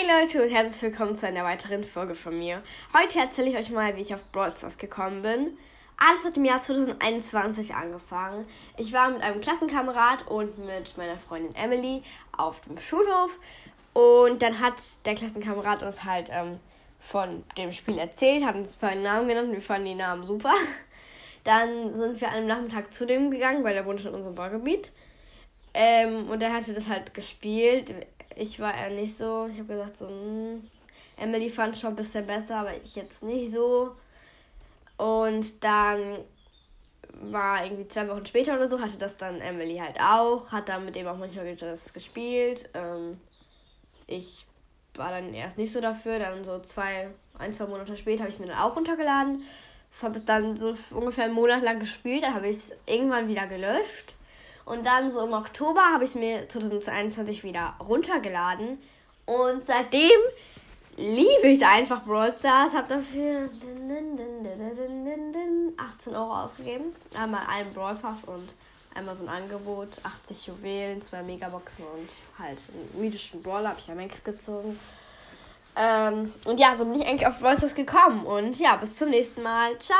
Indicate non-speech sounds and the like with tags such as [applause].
Hey Leute und herzlich willkommen zu einer weiteren Folge von mir. Heute erzähle ich euch mal, wie ich auf Brawl Stars gekommen bin. Alles hat im Jahr 2021 angefangen. Ich war mit einem Klassenkamerad und mit meiner Freundin Emily auf dem Schulhof. Und dann hat der Klassenkamerad uns halt ähm, von dem Spiel erzählt, hat uns ein Namen genannt und wir fanden die Namen super. [laughs] Dann sind wir an einem Nachmittag zu dem gegangen, weil der wohnt in unserem Baugebiet. Ähm, und er hatte das halt gespielt ich war eher nicht so. Ich habe gesagt, so, mh, hm, Emily fand schon ein bisschen besser, aber ich jetzt nicht so. Und dann war irgendwie zwei Wochen später oder so, hatte das dann Emily halt auch, hat dann mit dem auch manchmal das gespielt. Ähm, ich war dann erst nicht so dafür, dann so zwei, ein, zwei Monate später habe ich mir dann auch runtergeladen. Habe es dann so ungefähr einen Monat lang gespielt, dann habe ich es irgendwann wieder gelöscht. Und dann so im Oktober habe ich es mir 2021 wieder runtergeladen. Und seitdem liebe ich einfach Brawl Stars. Habe dafür 18 Euro ausgegeben. Einmal einen Brawl Pass und einmal so ein Angebot. 80 Juwelen, zwei Megaboxen und halt einen mythischen Brawler habe ich ja Max gezogen. Ähm, und ja, so bin ich eigentlich auf Brawl Stars gekommen. Und ja, bis zum nächsten Mal. Ciao.